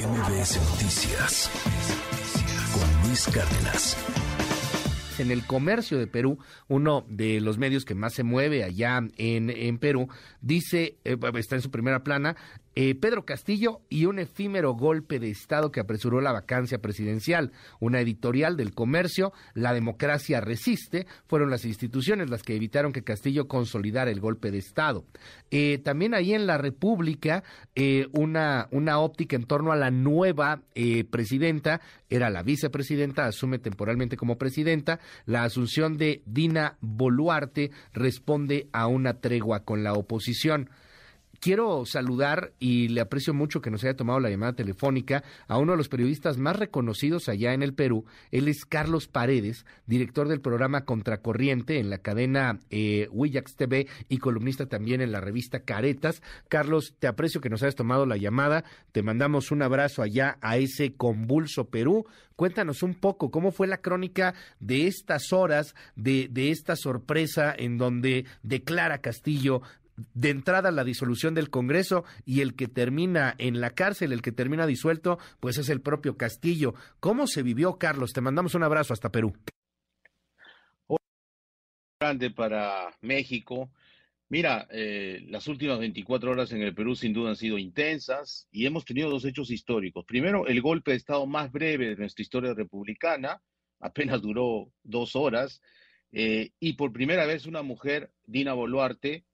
MBS Noticias con Luis Cárdenas. En el comercio de Perú, uno de los medios que más se mueve allá en, en Perú, dice, eh, está en su primera plana, eh, Pedro Castillo y un efímero golpe de Estado que apresuró la vacancia presidencial. Una editorial del comercio, La democracia resiste, fueron las instituciones las que evitaron que Castillo consolidara el golpe de Estado. Eh, también ahí en la República, eh, una, una óptica en torno a la nueva presidenta, era la vicepresidenta, asume temporalmente como presidenta. La asunción de Dina Boluarte responde a una tregua con la oposición quiero saludar y le aprecio mucho que nos haya tomado la llamada telefónica a uno de los periodistas más reconocidos allá en el Perú. Él es Carlos Paredes, director del programa Contracorriente en la cadena eh, Willax TV y columnista también en la revista Caretas. Carlos, te aprecio que nos hayas tomado la llamada. Te mandamos un abrazo allá a ese convulso Perú. Cuéntanos un poco cómo fue la crónica de estas horas, de, de esta sorpresa en donde declara Castillo de entrada la disolución del Congreso y el que termina en la cárcel, el que termina disuelto, pues es el propio Castillo. ¿Cómo se vivió, Carlos? Te mandamos un abrazo hasta Perú. Grande para México. Mira, eh, las últimas 24 horas en el Perú sin duda han sido intensas y hemos tenido dos hechos históricos. Primero, el golpe de Estado más breve de nuestra historia republicana, apenas duró dos horas, eh, y por primera vez una mujer, Dina Boluarte,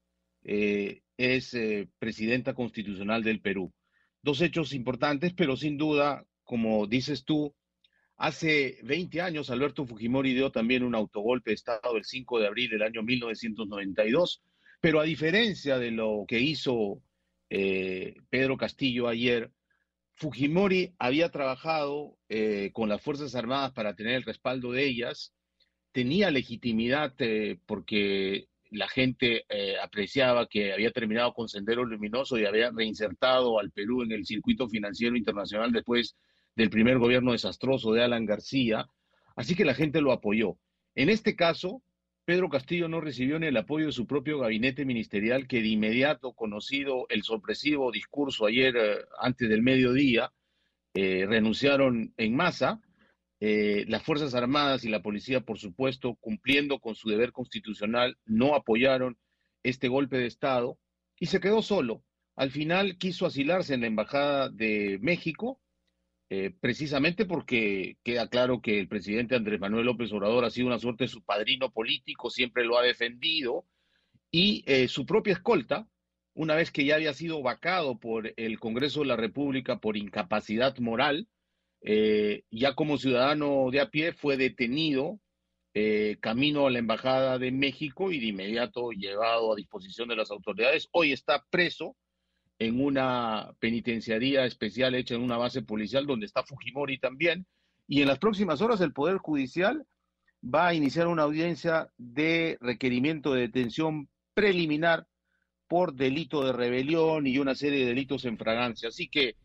eh, es eh, presidenta constitucional del Perú. Dos hechos importantes, pero sin duda, como dices tú, hace 20 años Alberto Fujimori dio también un autogolpe de Estado el 5 de abril del año 1992, pero a diferencia de lo que hizo eh, Pedro Castillo ayer, Fujimori había trabajado con las Fuerzas Armadas para tener el respaldo de ellas, tenía legitimidad porque la gente eh, apreciaba que había terminado con Sendero Luminoso y había reinsertado al Perú en el circuito financiero internacional después del primer gobierno desastroso de Alan García, así que la gente lo apoyó. En este caso, Pedro Castillo no recibió ni el apoyo de su propio gabinete ministerial, que de inmediato, conocido el sorpresivo discurso ayer eh, antes del mediodía, eh, renunciaron en masa, eh, las Fuerzas Armadas y la policía, por supuesto, cumpliendo con su deber constitucional, no apoyaron este golpe de Estado y se quedó solo. Al final quiso asilarse en la Embajada de México, eh, precisamente porque queda claro que el presidente Andrés Manuel López Obrador ha sido una suerte de su padrino político, siempre lo ha defendido, y eh, su propia escolta, una vez que ya había sido vacado por el Congreso de la República por incapacidad moral, eh, ya como ciudadano de a pie fue detenido eh, camino a la Embajada de México y de inmediato llevado a disposición de las autoridades. Hoy está preso en una penitenciaría especial hecha en una base policial donde está Fujimori también. Y en las próximas horas el Poder Judicial va a iniciar una audiencia de requerimiento de detención preliminar por delito de rebelión y una serie de delitos en fragancia. Así que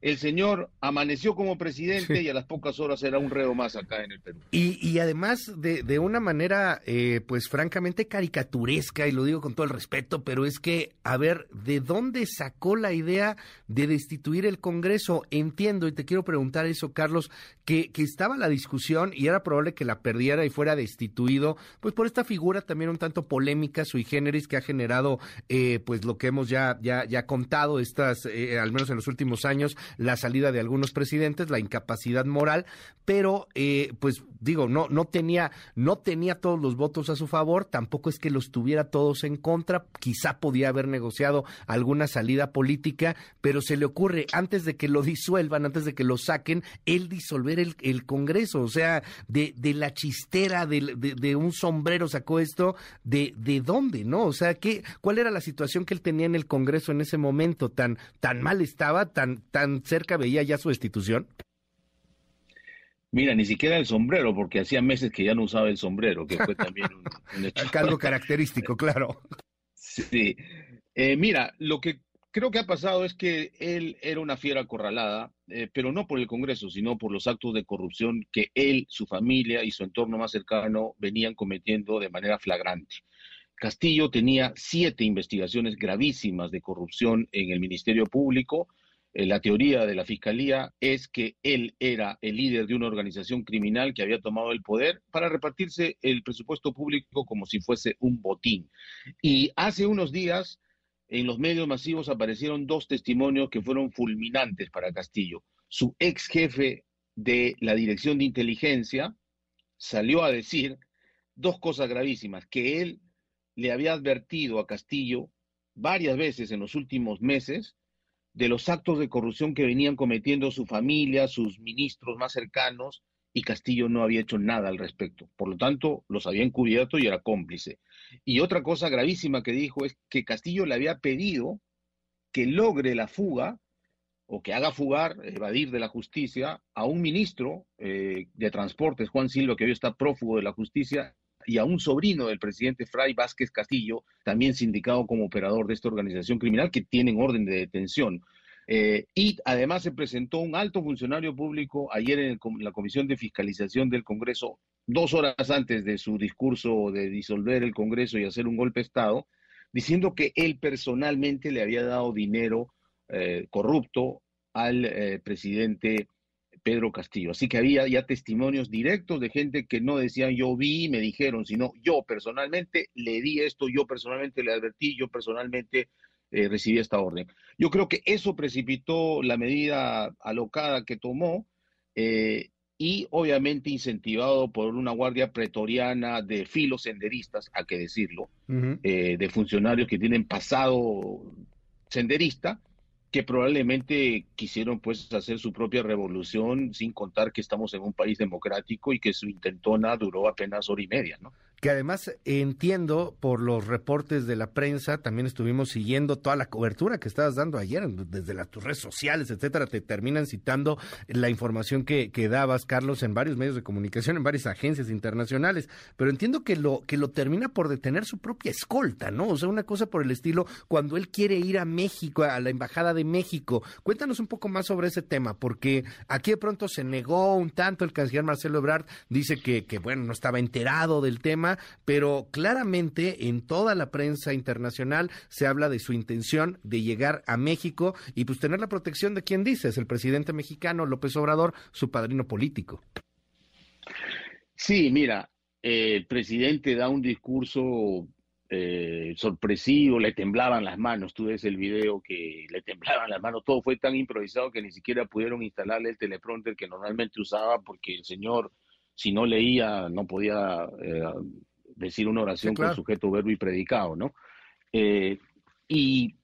el señor amaneció como presidente y a las pocas horas era un reo más acá en el Perú. Y, además de, de, una manera, eh, pues francamente caricaturesca, y lo digo con todo el respeto, pero es que, a ver, ¿de dónde sacó la idea de destituir el Congreso? Entiendo, y te quiero preguntar eso, Carlos, que, que estaba la discusión y era probable que la perdiera y fuera destituido, pues por esta figura también un tanto polémica, sui generis, que ha generado, eh, pues lo que hemos ya, ya, ya contado, estas, eh, al menos en los últimos años, la salida de algunos presidentes, la incapacidad moral, pero eh, pues digo, no, no tenía, no tenía todos los votos a su favor, tampoco es que los tuviera todos en contra, quizá podía haber negociado alguna salida política, pero se le ocurre antes de que lo disuelvan, antes de que lo saquen, él disolver el, el Congreso, o sea, de, de la chistera, de, de, un sombrero sacó esto, de, de dónde, ¿no? O sea, ¿qué, ¿cuál era la situación que él tenía en el Congreso en ese momento? ¿Tan, tan mal estaba, tan, tan cerca veía ya su destitución? Mira, ni siquiera el sombrero, porque hacía meses que ya no usaba el sombrero, que fue también un, Algo característico, claro. Sí. Eh, mira, lo que creo que ha pasado es que él era una fiera acorralada, eh, pero no por el Congreso, sino por los actos de corrupción que él, su familia y su entorno más cercano venían cometiendo de manera flagrante. Castillo tenía siete investigaciones gravísimas de corrupción en el Ministerio Público, la teoría de la fiscalía es que él era el líder de una organización criminal que había tomado el poder para repartirse el presupuesto público como si fuese un botín. Y hace unos días en los medios masivos aparecieron dos testimonios que fueron fulminantes para Castillo. Su ex jefe de la Dirección de Inteligencia salió a decir dos cosas gravísimas, que él le había advertido a Castillo varias veces en los últimos meses de los actos de corrupción que venían cometiendo su familia, sus ministros más cercanos, y Castillo no había hecho nada al respecto. Por lo tanto, los había encubierto y era cómplice. Y otra cosa gravísima que dijo es que Castillo le había pedido que logre la fuga o que haga fugar, evadir de la justicia a un ministro eh, de Transportes, Juan Silva, que hoy está prófugo de la justicia, y a un sobrino del presidente Fray Vázquez Castillo, también sindicado como operador de esta organización criminal, que tienen orden de detención. Eh, y además se presentó un alto funcionario público ayer en, la Comisión de Fiscalización del Congreso, dos horas antes de su discurso de disolver el Congreso y hacer un golpe de Estado, diciendo que él personalmente le había dado dinero eh, corrupto al eh, presidente Pedro Castillo. Así que había ya testimonios directos de gente que no decían yo vi, me dijeron, sino yo personalmente le di esto, yo personalmente le advertí, yo personalmente eh, recibí esta orden. Yo creo que eso precipitó la medida alocada que tomó eh, y obviamente incentivado por una guardia pretoriana de filosenderistas, a que decirlo, eh, de funcionarios que tienen pasado senderista, que probablemente quisieron pues hacer su propia revolución sin contar que estamos en un país democrático y que su intentona duró apenas hora y media, ¿no? Que además entiendo por los reportes de la prensa, también estuvimos siguiendo toda la cobertura que estabas dando ayer desde las tus redes sociales, etcétera, te terminan citando la información que, que, dabas, Carlos, en varios medios de comunicación, en varias agencias internacionales, pero entiendo que lo, que lo termina por detener su propia escolta, ¿no? O sea, una cosa por el estilo, cuando él quiere ir a México, a la Embajada de México. Cuéntanos un poco más sobre ese tema, porque aquí de pronto se negó un tanto, el canciller Marcelo Ebrard dice que, que bueno, no estaba enterado del tema, pero claramente en toda la prensa internacional se habla de su intención de llegar a México y pues tener la protección de quien dices, el presidente mexicano López Obrador, su padrino político. Sí, mira, el presidente da un discurso eh, sorpresivo, le temblaban las manos, tú ves el video que le temblaban las manos, todo fue tan improvisado que ni siquiera pudieron instalarle el teleprompter que normalmente usaba porque el señor si no leía, no podía eh, decir una oración con sujeto, verbo y predicado, ¿no? Eh, y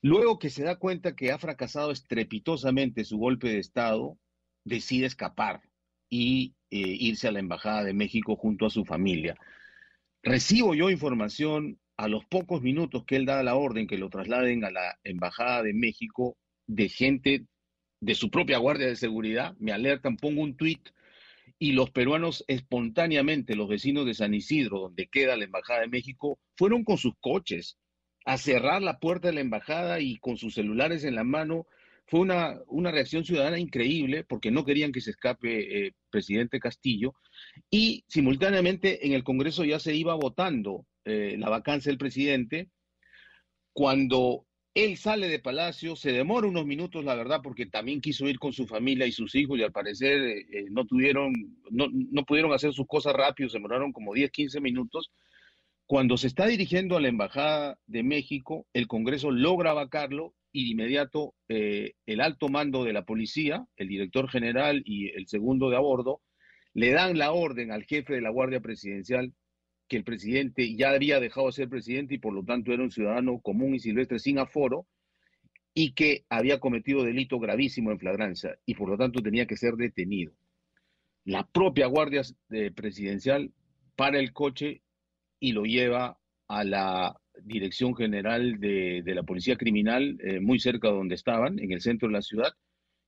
luego que se da cuenta que ha fracasado estrepitosamente su golpe de Estado, decide escapar y eh, irse a la Embajada de México junto a su familia. Recibo yo información a los pocos minutos que él da la orden que lo trasladen a la Embajada de México de gente de su propia guardia de seguridad, me alertan, pongo un tuit y los peruanos espontáneamente, los vecinos de San Isidro, donde queda la Embajada de México, fueron con sus coches a cerrar la puerta de la embajada y con sus celulares en la mano. Fue una, una reacción ciudadana increíble porque no querían que se escape eh, presidente Castillo y simultáneamente en el Congreso ya se iba votando eh, la vacancia del presidente cuando él sale de Palacio, se demora unos minutos, la verdad, porque también quiso ir con su familia y sus hijos y al parecer eh, eh, no tuvieron, no, no, pudieron hacer sus cosas rápido, se demoraron como 10, 15 minutos. Cuando se está dirigiendo a la Embajada de México, el Congreso logra vacarlo y de inmediato eh, el alto mando de la policía, el director general y el segundo de a bordo, le dan la orden al jefe de la Guardia Presidencial que el presidente ya había dejado de ser presidente y por lo tanto era un ciudadano común y silvestre sin aforo y que había cometido delito gravísimo en flagrancia y por lo tanto tenía que ser detenido. La propia Guardia Presidencial para el coche y lo lleva a la Dirección General de, la Policía Criminal, eh, muy cerca de donde estaban, en el centro de la ciudad,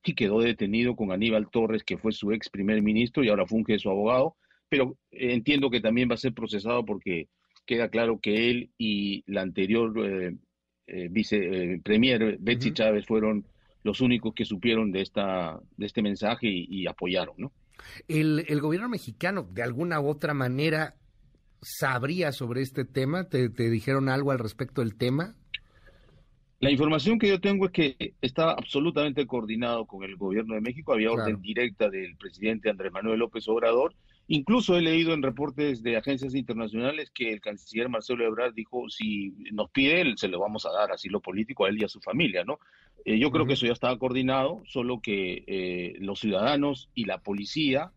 y quedó detenido con Aníbal Torres, que fue su ex primer ministro y ahora funge su abogado, pero entiendo que también va a ser procesado porque queda claro que él y la anterior eh, eh, vice eh, premier Betsy Chávez fueron los únicos que supieron de esta de este mensaje y, apoyaron, ¿no? El, el, gobierno mexicano, de alguna u otra manera, sabría sobre este tema. ¿Te, ¿Te, dijeron algo al respecto del tema? La información que yo tengo es que está absolutamente coordinado con el gobierno de México. Había orden directa del presidente Andrés Manuel López Obrador. Incluso he leído en reportes de agencias internacionales que el canciller Marcelo Ebrard dijo, si nos pide, se lo vamos a dar asilo político a él y a su familia, ¿no? Eh, yo creo que eso ya estaba coordinado, solo que eh, los ciudadanos y la policía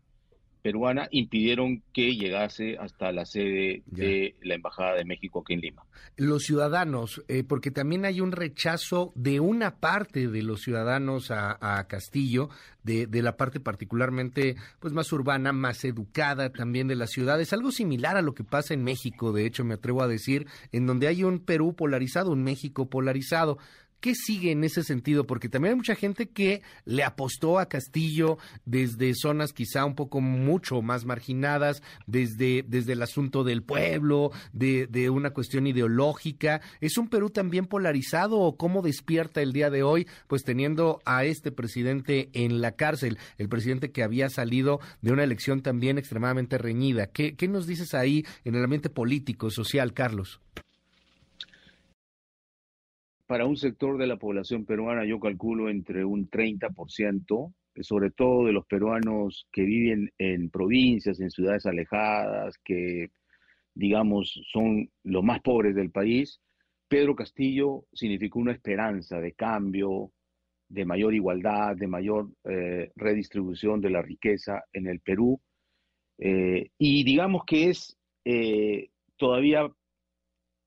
peruana impidieron que llegase hasta la sede de la Embajada de México aquí en Lima. Los ciudadanos, eh, porque también hay un rechazo de una parte de los ciudadanos a, Castillo, de, de, la parte particularmente pues más urbana, más educada también de las ciudades, algo similar a lo que pasa en México, de hecho me atrevo a decir, en donde hay un Perú polarizado, un México polarizado. ¿Qué sigue en ese sentido? Porque también hay mucha gente que le apostó a Castillo desde zonas quizá un poco mucho más marginadas, desde, desde el asunto del pueblo, de, de una cuestión ideológica. ¿Es un Perú también polarizado o cómo despierta el día de hoy, pues teniendo a este presidente en la cárcel, el presidente que había salido de una elección también extremadamente reñida? ¿Qué, qué nos dices ahí en el ambiente político, social, Carlos? Para un sector de la población peruana, yo calculo entre un 30%, sobre todo de los peruanos que viven en provincias, en ciudades alejadas, que digamos son los más pobres del país, Pedro Castillo significó una esperanza de cambio, de mayor igualdad, de mayor eh, redistribución de la riqueza en el Perú. Eh, y digamos que es eh, todavía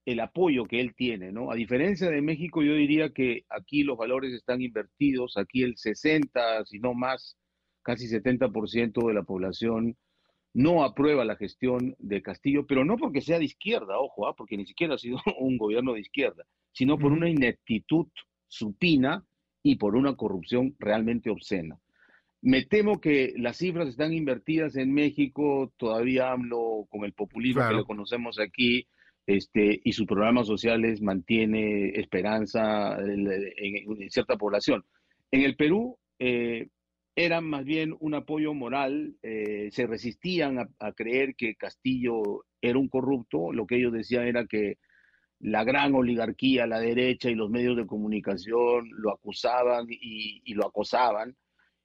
el apoyo que él tiene, ¿no? A diferencia de México, yo diría que aquí los valores están invertidos, aquí el 60, si no más, casi 70% de la población no aprueba la gestión de Castillo, pero no porque sea de izquierda, ojo, ¿ah? porque ni siquiera ha sido un gobierno de izquierda, sino por una ineptitud supina y por una corrupción realmente obscena. Me temo que las cifras están invertidas en México, todavía hablo con el populismo que lo conocemos aquí, este, y sus programas sociales mantiene esperanza en, cierta población. En el Perú eh, eran más bien un apoyo moral, eh, se resistían a, creer que Castillo era un corrupto, lo que ellos decían era que la gran oligarquía, la derecha y los medios de comunicación lo acusaban y, y lo acosaban.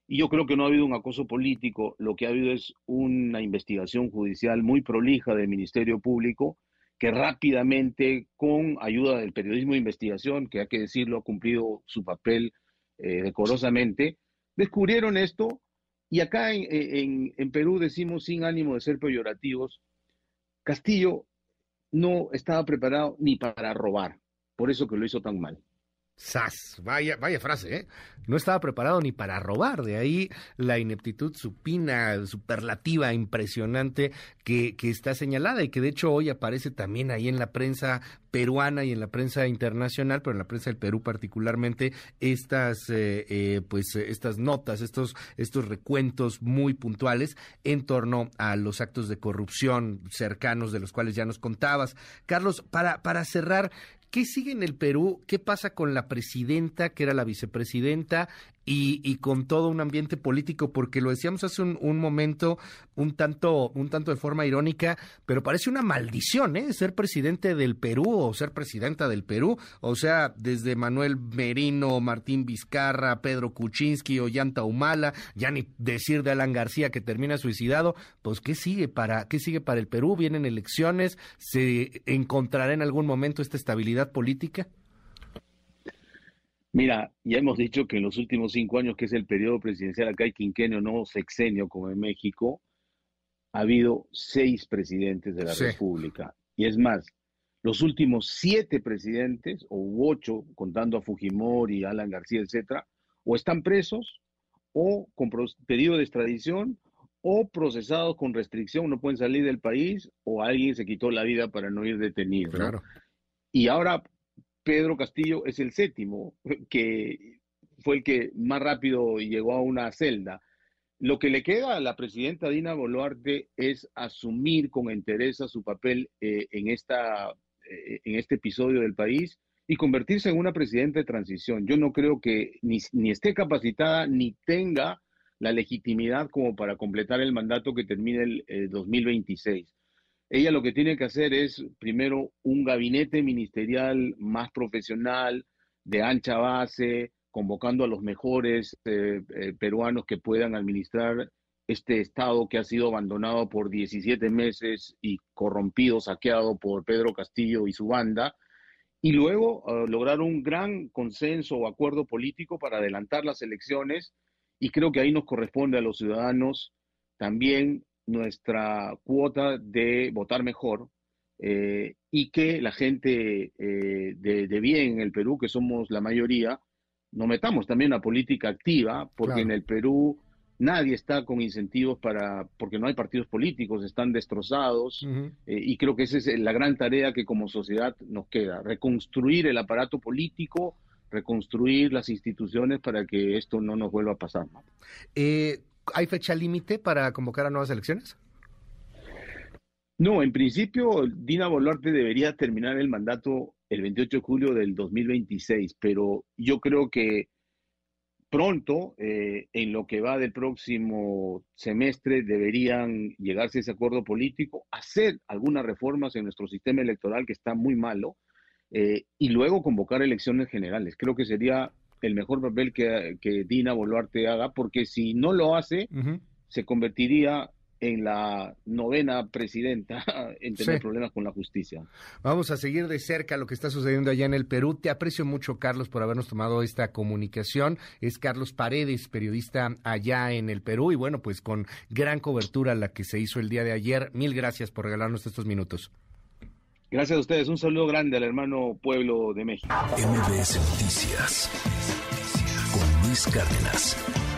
Y yo creo que no ha habido un acoso político, lo que ha habido es una investigación judicial muy prolija del Ministerio Público, que rápidamente, con ayuda del periodismo de investigación, que hay que decirlo, ha cumplido su papel eh, decorosamente, descubrieron esto y acá en, en, Perú decimos sin ánimo de ser peyorativos, Castillo no estaba preparado ni para robar, por eso que lo hizo tan mal. ¡Sas! Vaya, vaya frase, ¿eh? No estaba preparado ni para robar, de ahí la ineptitud supina, superlativa, impresionante que, que está señalada y que de hecho hoy aparece también ahí en la prensa peruana y en la prensa internacional, pero en la prensa del Perú particularmente, estas, eh, eh, pues, estas notas, estos, estos recuentos muy puntuales en torno a los actos de corrupción cercanos de los cuales ya nos contabas. Carlos, para, para cerrar, ¿Qué sigue en el Perú? ¿Qué pasa con la presidenta, que era la vicepresidenta? Y, con todo un ambiente político, porque lo decíamos hace un, momento, un tanto, un tanto de forma irónica, pero parece una maldición, ¿eh? Ser presidente del Perú o ser presidenta del Perú, o sea, desde Manuel Merino, Martín Vizcarra, Pedro Kuczynski, Ollanta Humala, ya ni decir de Alan García que termina suicidado, pues ¿qué sigue para, qué sigue para el Perú? Vienen elecciones, se encontrará en algún momento esta estabilidad política. Mira, ya hemos dicho que en los últimos cinco años, que es el periodo presidencial, acá hay quinquenio, no sexenio como en México, ha habido seis presidentes de la República. Y es más, los últimos siete presidentes, o ocho, contando a Fujimori, Alan García, etcétera, o están presos, o con pedido de extradición, o procesados con restricción, no pueden salir del país, o alguien se quitó la vida para no ir detenido. Claro. Y ahora Pedro Castillo es el séptimo, que fue el que más rápido llegó a una celda. Lo que le queda a la presidenta Dina Boluarte es asumir con entereza su papel eh, en, esta, eh, en este episodio del país y convertirse en una presidenta de transición. Yo no creo que ni, ni esté capacitada ni tenga la legitimidad como para completar el mandato que termine el 2026. Ella lo que tiene que hacer es, primero, un gabinete ministerial más profesional, de ancha base, convocando a los mejores eh, eh, peruanos que puedan administrar este Estado que ha sido abandonado por 17 meses y corrompido, saqueado por Pedro Castillo y su banda, y luego uh, lograr un gran consenso o acuerdo político para adelantar las elecciones, y creo que ahí nos corresponde a los ciudadanos también nuestra cuota de votar mejor eh, y que la gente eh, de, de, bien en el Perú, que somos la mayoría, nos metamos también a política activa, porque claro. en el Perú nadie está con incentivos para, porque no hay partidos políticos, están destrozados, uh -huh. eh, y creo que esa es la gran tarea que como sociedad nos queda, reconstruir el aparato político, reconstruir las instituciones para que esto no nos vuelva a pasar. Eh, ¿Hay fecha límite para convocar a nuevas elecciones? No, en principio Dina Boluarte debería terminar el mandato el 28 de julio del 2026, pero yo creo que pronto, eh, en lo que va del próximo semestre, deberían llegarse a ese acuerdo político, hacer algunas reformas en nuestro sistema electoral que está muy malo, eh, y luego convocar elecciones generales. Creo que sería el mejor papel que, que Dina Boluarte haga, porque si no lo hace, uh -huh. se convertiría en la novena presidenta en tener sí. problemas con la justicia. Vamos a seguir de cerca lo que está sucediendo allá en el Perú. Te aprecio mucho, Carlos, por habernos tomado esta comunicación. Es Carlos Paredes, periodista allá en el Perú y bueno, pues con gran cobertura la que se hizo el día de ayer. Mil gracias por regalarnos estos minutos. Gracias a ustedes. Un saludo grande al hermano pueblo de México. MBS Noticias con Luis Cárdenas.